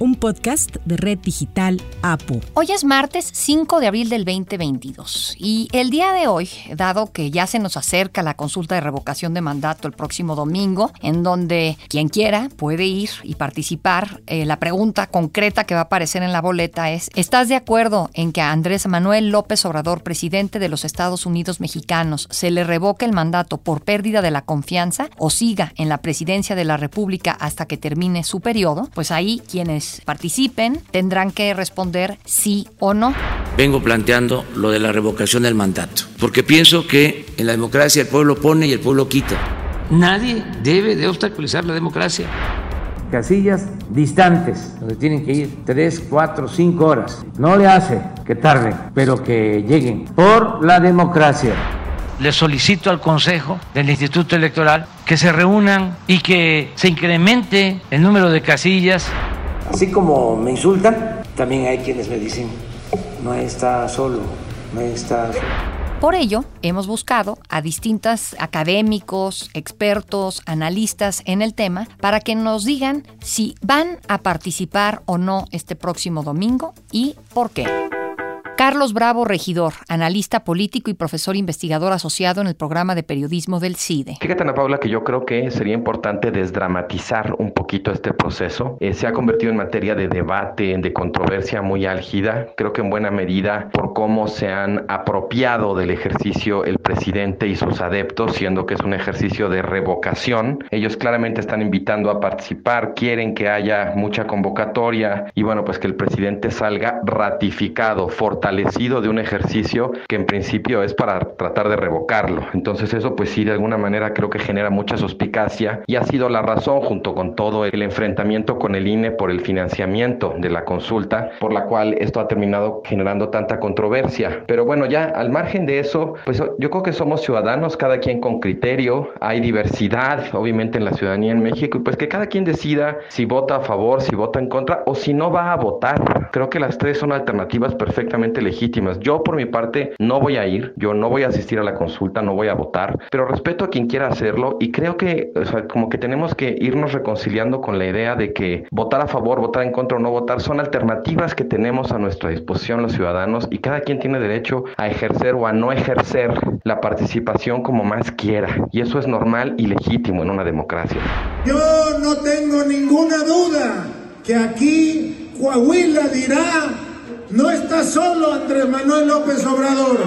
un podcast de Red Digital APU. Hoy es martes 5 de abril del 2022 y el día de hoy, dado que ya se nos acerca la consulta de revocación de mandato el próximo domingo, en donde quien quiera puede ir y participar, eh, la pregunta concreta que va a aparecer en la boleta es, ¿estás de acuerdo en que a Andrés Manuel López Obrador, presidente de los Estados Unidos mexicanos, se le revoque el mandato por pérdida de la confianza o siga en la presidencia de la República hasta que termine su periodo? Pues ahí quienes participen tendrán que responder sí o no. Vengo planteando lo de la revocación del mandato, porque pienso que en la democracia el pueblo pone y el pueblo quita. Nadie debe de obstaculizar la democracia. Casillas distantes, donde tienen que ir 3, 4, 5 horas. No le hace que tarden, pero que lleguen por la democracia le solicito al Consejo del Instituto Electoral que se reúnan y que se incremente el número de casillas Así como me insultan, también hay quienes me dicen, no está solo, no está solo. Por ello, hemos buscado a distintos académicos, expertos, analistas en el tema para que nos digan si van a participar o no este próximo domingo y por qué. Carlos Bravo Regidor, analista político y profesor investigador asociado en el programa de periodismo del CIDE. Fíjate, Ana Paula, que yo creo que sería importante desdramatizar un poquito este proceso. Eh, se ha convertido en materia de debate, de controversia muy álgida, creo que en buena medida por cómo se han apropiado del ejercicio el presidente y sus adeptos, siendo que es un ejercicio de revocación. Ellos claramente están invitando a participar, quieren que haya mucha convocatoria y bueno, pues que el presidente salga ratificado, fortalecido de un ejercicio que en principio es para tratar de revocarlo. Entonces eso pues sí de alguna manera creo que genera mucha suspicacia y ha sido la razón junto con todo el enfrentamiento con el INE por el financiamiento de la consulta, por la cual esto ha terminado generando tanta controversia. Pero bueno, ya al margen de eso, pues yo creo que somos ciudadanos, cada quien con criterio, hay diversidad obviamente en la ciudadanía en México y pues que cada quien decida si vota a favor, si vota en contra o si no va a votar. Creo que las tres son alternativas perfectamente legítimas. Yo por mi parte no voy a ir, yo no voy a asistir a la consulta, no voy a votar, pero respeto a quien quiera hacerlo y creo que como que tenemos que irnos reconciliando con la idea de que votar a favor, votar en contra o no votar son alternativas que tenemos a nuestra disposición los ciudadanos y cada quien tiene derecho a ejercer o a no ejercer la participación como más quiera y eso es normal y legítimo en una democracia. Yo no tengo ninguna duda que aquí Coahuila dirá no está solo Andrés Manuel López Obrador.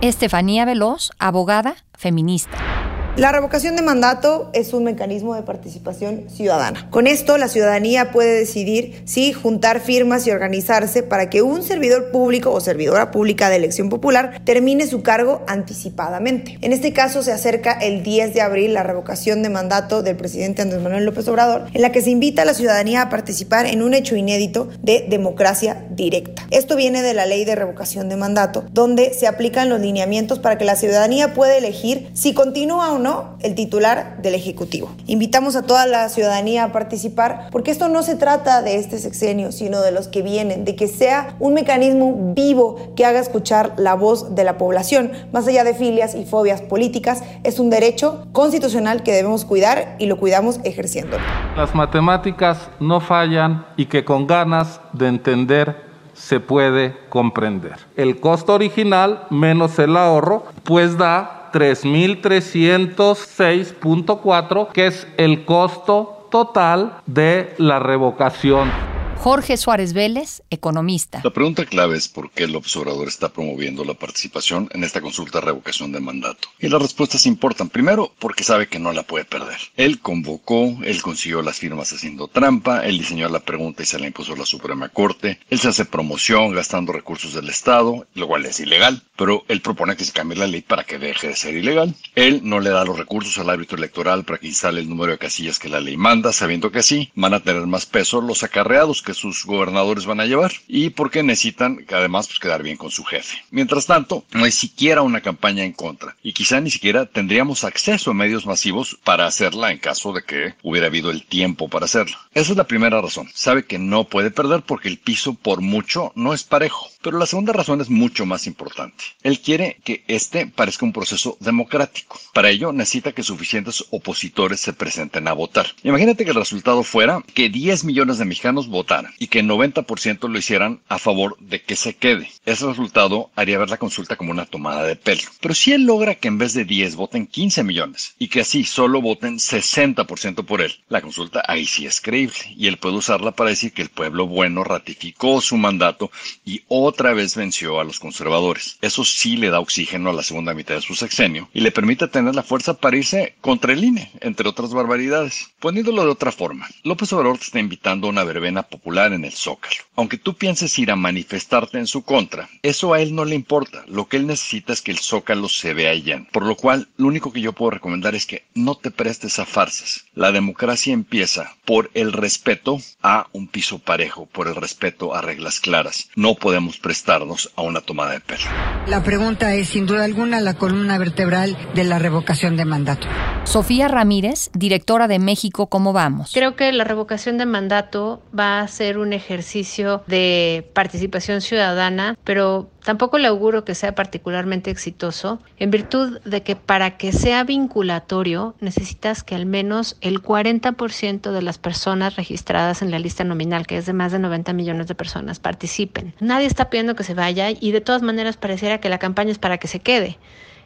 Estefanía Veloz, abogada feminista. La revocación de mandato es un mecanismo de participación ciudadana. Con esto, la ciudadanía puede decidir si juntar firmas y organizarse para que un servidor público o servidora pública de elección popular termine su cargo anticipadamente. En este caso, se acerca el 10 de abril la revocación de mandato del presidente Andrés Manuel López Obrador, en la que se invita a la ciudadanía a participar en un hecho inédito de democracia directa. Esto viene de la ley de revocación de mandato, donde se aplican los lineamientos para que la ciudadanía pueda elegir si continúa o no no el titular del Ejecutivo. Invitamos a toda la ciudadanía a participar porque esto no se trata de este sexenio, sino de los que vienen, de que sea un mecanismo vivo que haga escuchar la voz de la población, más allá de filias y fobias políticas, es un derecho constitucional que debemos cuidar y lo cuidamos ejerciendo. Las matemáticas no fallan y que con ganas de entender se puede comprender. El costo original menos el ahorro, pues da 3.306.4, que es el costo total de la revocación. Jorge Suárez Vélez, economista. La pregunta clave es por qué el observador está promoviendo la participación en esta consulta de revocación de mandato. Y las respuestas importan. Primero, porque sabe que no la puede perder. Él convocó, él consiguió las firmas haciendo trampa, él diseñó la pregunta y se la impuso a la Suprema Corte, él se hace promoción gastando recursos del Estado, lo cual es ilegal, pero él propone que se cambie la ley para que deje de ser ilegal. Él no le da los recursos al árbitro electoral para que instale el número de casillas que la ley manda, sabiendo que así van a tener más peso los acarreados que sus gobernadores van a llevar y porque necesitan además pues, quedar bien con su jefe. Mientras tanto, no hay siquiera una campaña en contra y quizá ni siquiera tendríamos acceso a medios masivos para hacerla en caso de que hubiera habido el tiempo para hacerla. Esa es la primera razón. Sabe que no puede perder porque el piso por mucho no es parejo. Pero la segunda razón es mucho más importante. Él quiere que este parezca un proceso democrático. Para ello necesita que suficientes opositores se presenten a votar. Imagínate que el resultado fuera que 10 millones de mexicanos votaran y que el 90% lo hicieran a favor de que se quede. Ese resultado haría ver la consulta como una tomada de pelo. Pero si él logra que en vez de 10 voten 15 millones y que así solo voten 60% por él, la consulta ahí sí es creíble y él puede usarla para decir que el pueblo bueno ratificó su mandato y vez venció a los conservadores. Eso sí le da oxígeno a la segunda mitad de su sexenio y le permite tener la fuerza para irse contra el INE, entre otras barbaridades. Poniéndolo de otra forma, López Obrador te está invitando a una verbena popular en el Zócalo. Aunque tú pienses ir a manifestarte en su contra, eso a él no le importa. Lo que él necesita es que el Zócalo se vea lleno. Por lo cual, lo único que yo puedo recomendar es que no te prestes a farsas. La democracia empieza por el respeto a un piso parejo, por el respeto a reglas claras. No podemos prestarnos a una tomada de pelo. La pregunta es, sin duda alguna, la columna vertebral de la revocación de mandato. Sofía Ramírez, directora de México, ¿cómo vamos? Creo que la revocación de mandato va a ser un ejercicio de participación ciudadana, pero tampoco le auguro que sea particularmente exitoso, en virtud de que para que sea vinculatorio necesitas que al menos el 40% de las personas registradas en la lista nominal, que es de más de 90 millones de personas, participen. Nadie está pidiendo que se vaya y de todas maneras pareciera que la campaña es para que se quede.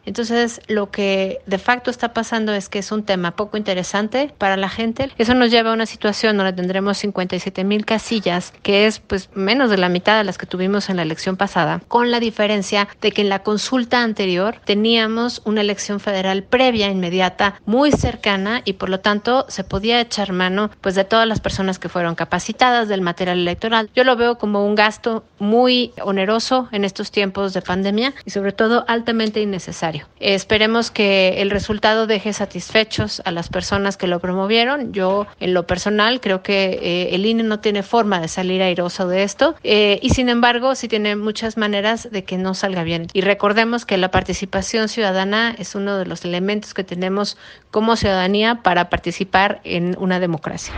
Entonces, lo que de facto está pasando es que es un tema poco interesante para la gente. Eso nos lleva a una situación donde tendremos 57 mil casillas, que es pues menos de la mitad de las que tuvimos en la elección pasada, con la diferencia de que en la consulta anterior teníamos una elección federal previa, inmediata, muy cercana y por lo tanto se podía echar mano pues de todas las personas que fueron capacitadas del material electoral. Yo lo veo como un gasto muy oneroso en estos tiempos de pandemia y sobre todo altamente innecesario. Esperemos que el resultado deje satisfechos a las personas que lo promovieron. Yo, en lo personal, creo que eh, el INE no tiene forma de salir airoso de esto eh, y, sin embargo, sí tiene muchas maneras de que no salga bien. Y recordemos que la participación ciudadana es uno de los elementos que tenemos como ciudadanía para participar en una democracia.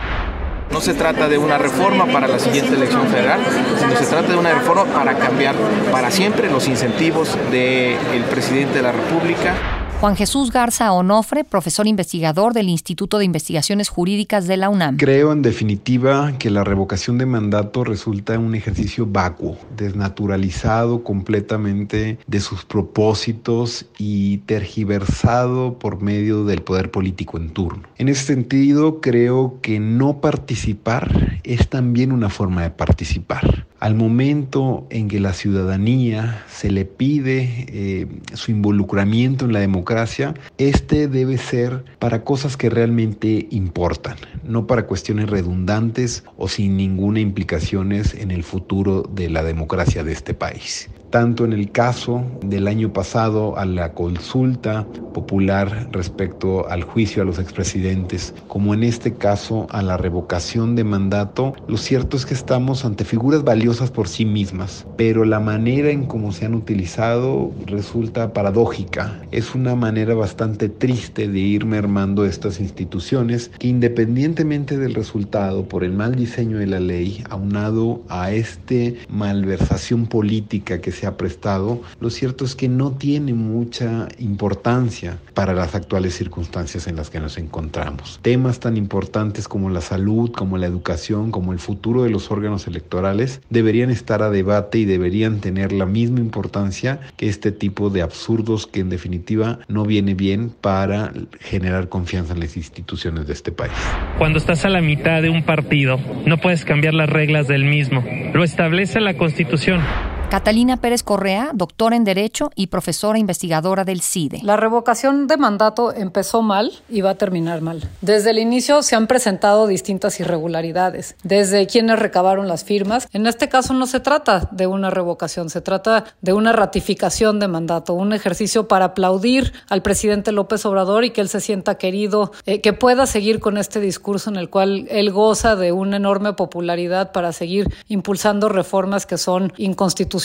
No se trata de una reforma para la siguiente elección federal, sino se trata de una reforma para cambiar para siempre los incentivos del presidente de la República Juan Jesús Garza Onofre, profesor investigador del Instituto de Investigaciones Jurídicas de la UNAM. Creo en definitiva que la revocación de mandato resulta un ejercicio vacuo, desnaturalizado completamente de sus propósitos y tergiversado por medio del poder político en turno. En ese sentido, creo que no participar es también una forma de participar. Al momento en que la ciudadanía se le pide eh, su involucramiento en la democracia, este debe ser para cosas que realmente importan, no para cuestiones redundantes o sin ninguna implicaciones en el futuro de la democracia de este país tanto en el caso del año pasado a la consulta popular respecto al juicio a los expresidentes, como en este caso a la revocación de mandato, lo cierto es que estamos ante figuras valiosas por sí mismas, pero la manera en cómo se han utilizado resulta paradójica. Es una manera bastante triste de ir mermando estas instituciones que independientemente del resultado por el mal diseño de la ley, aunado a este malversación política que se se ha prestado, lo cierto es que no tiene mucha importancia para las actuales circunstancias en las que nos encontramos. Temas tan importantes como la salud, como la educación, como el futuro de los órganos electorales deberían estar a debate y deberían tener la misma importancia que este tipo de absurdos que en definitiva no viene bien para generar confianza en las instituciones de este país. Cuando estás a la mitad de un partido, no puedes cambiar las reglas del mismo. Lo establece la Constitución. Catalina Pérez Correa, doctora en Derecho y profesora investigadora del CIDE. La revocación de mandato empezó mal y va a terminar mal. Desde el inicio se han presentado distintas irregularidades, desde quienes recabaron las firmas. En este caso no se trata de una revocación, se trata de una ratificación de mandato, un ejercicio para aplaudir al presidente López Obrador y que él se sienta querido, eh, que pueda seguir con este discurso en el cual él goza de una enorme popularidad para seguir impulsando reformas que son inconstitucionales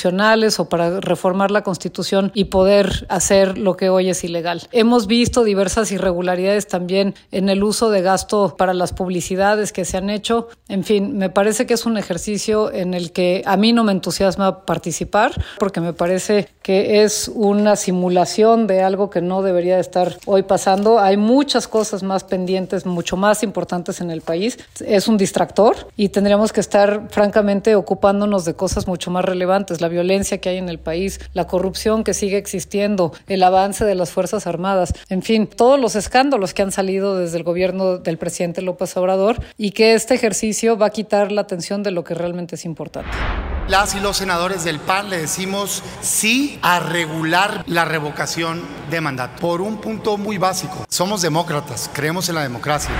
o para reformar la Constitución y poder hacer lo que hoy es ilegal. Hemos visto diversas irregularidades también en el uso de gasto para las publicidades que se han hecho. En fin, me parece que es un ejercicio en el que a mí no me entusiasma participar porque me parece que es una simulación de algo que no debería estar hoy pasando. Hay muchas cosas más pendientes, mucho más importantes en el país. Es un distractor y tendríamos que estar francamente ocupándonos de cosas mucho más relevantes la violencia que hay en el país, la corrupción que sigue existiendo, el avance de las Fuerzas Armadas, en fin, todos los escándalos que han salido desde el gobierno del presidente López Obrador y que este ejercicio va a quitar la atención de lo que realmente es importante. Las y los senadores del PAN le decimos sí a regular la revocación de mandato por un punto muy básico. Somos demócratas, creemos en la democracia.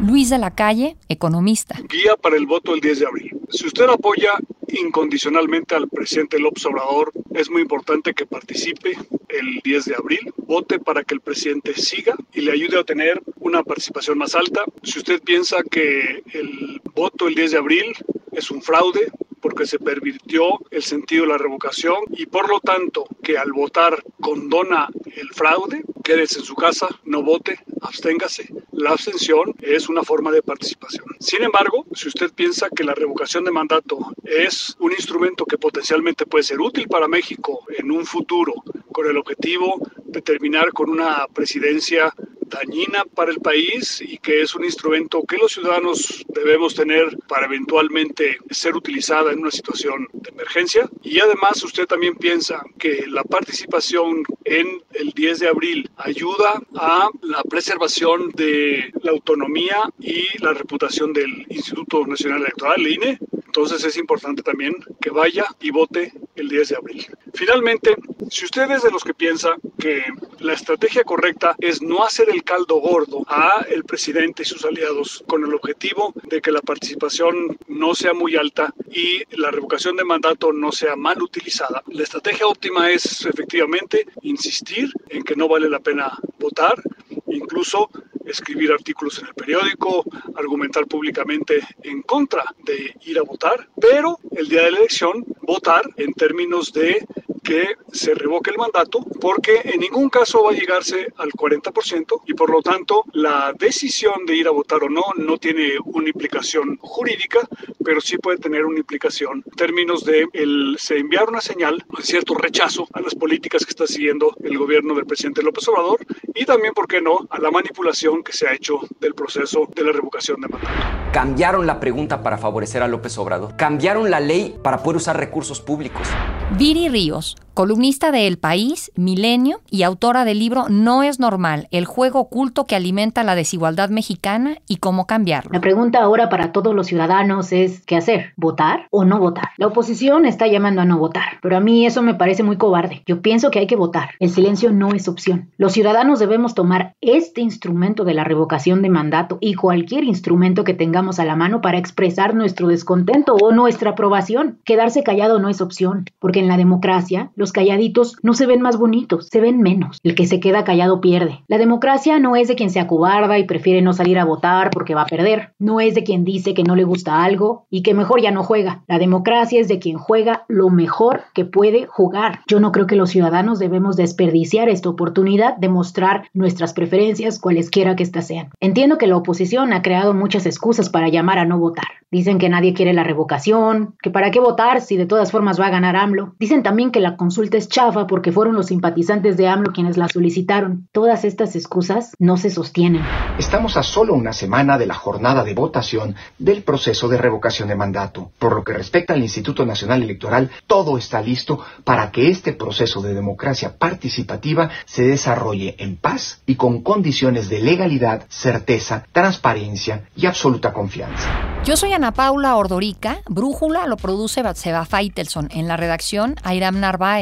Luis de la Calle, economista. Guía para el voto el 10 de abril. Si usted apoya incondicionalmente al presidente López Obrador, es muy importante que participe el 10 de abril, vote para que el presidente siga y le ayude a tener una participación más alta. Si usted piensa que el voto el 10 de abril es un fraude, porque se pervirtió el sentido de la revocación y por lo tanto que al votar condona el fraude, quédese en su casa, no vote, absténgase. La abstención es una forma de participación. Sin embargo, si usted piensa que la revocación de mandato es un instrumento que potencialmente puede ser útil para México en un futuro con el objetivo de terminar con una presidencia dañina para el país y que es un instrumento que los ciudadanos debemos tener para eventualmente ser utilizada en una situación de emergencia. Y además usted también piensa que la participación en el 10 de abril ayuda a la preservación de la autonomía y la reputación del Instituto Nacional Electoral, el INE. Entonces es importante también que vaya y vote el 10 de abril. Finalmente, si usted es de los que piensa que la estrategia correcta es no hacer el caldo gordo a el presidente y sus aliados con el objetivo de que la participación no sea muy alta y la revocación de mandato no sea mal utilizada, la estrategia óptima es efectivamente insistir en que no vale la pena votar, incluso escribir artículos en el periódico, argumentar públicamente en contra de ir a votar, pero el día de la elección votar en términos de que se revoque el mandato porque en ningún caso va a llegarse al 40% y por lo tanto la decisión de ir a votar o no no tiene una implicación jurídica, pero sí puede tener una implicación en términos de el, se enviar una señal de cierto rechazo a las políticas que está siguiendo el gobierno del presidente López Obrador y también, ¿por qué no?, a la manipulación que se ha hecho del proceso de la revocación de mandato. Cambiaron la pregunta para favorecer a López Obrador. Cambiaron la ley para poder usar recursos públicos. Viri Ríos, columnista de El País, Milenio y autora del libro No es normal, el juego oculto que alimenta la desigualdad mexicana y cómo cambiarlo. La pregunta ahora para todos los ciudadanos es ¿qué hacer? ¿Votar o no votar? La oposición está llamando a no votar, pero a mí eso me parece muy cobarde. Yo pienso que hay que votar. El silencio no es opción. Los ciudadanos debemos tomar este instrumento de la revocación de mandato y cualquier instrumento que tengamos a la mano para expresar nuestro descontento o nuestra aprobación. Quedarse callado no es opción, porque en la democracia los calladitos no se ven más bonitos, se ven menos. El que se queda callado pierde. La democracia no es de quien se acobarda y prefiere no salir a votar porque va a perder. No es de quien dice que no le gusta algo y que mejor ya no juega. La democracia es de quien juega lo mejor que puede jugar. Yo no creo que los ciudadanos debemos desperdiciar esta oportunidad de mostrar nuestras preferencias cualesquiera que éstas sean. Entiendo que la oposición ha creado muchas excusas para llamar a no votar. Dicen que nadie quiere la revocación, que para qué votar si de todas formas va a ganar AMLO. Dicen también que la consulta es chafa porque fueron los simpatizantes de AMLO quienes la solicitaron. Todas estas excusas no se sostienen. Estamos a solo una semana de la jornada de votación del proceso de revocación de mandato. Por lo que respecta al Instituto Nacional Electoral, todo está listo para que este proceso de democracia participativa se desarrolle en paz y con condiciones de legalidad, certeza, transparencia y absoluta confianza. Yo soy Ana Paula Ordorica. Brújula lo produce Batseba Feitelson. En la redacción, Airam Narváez.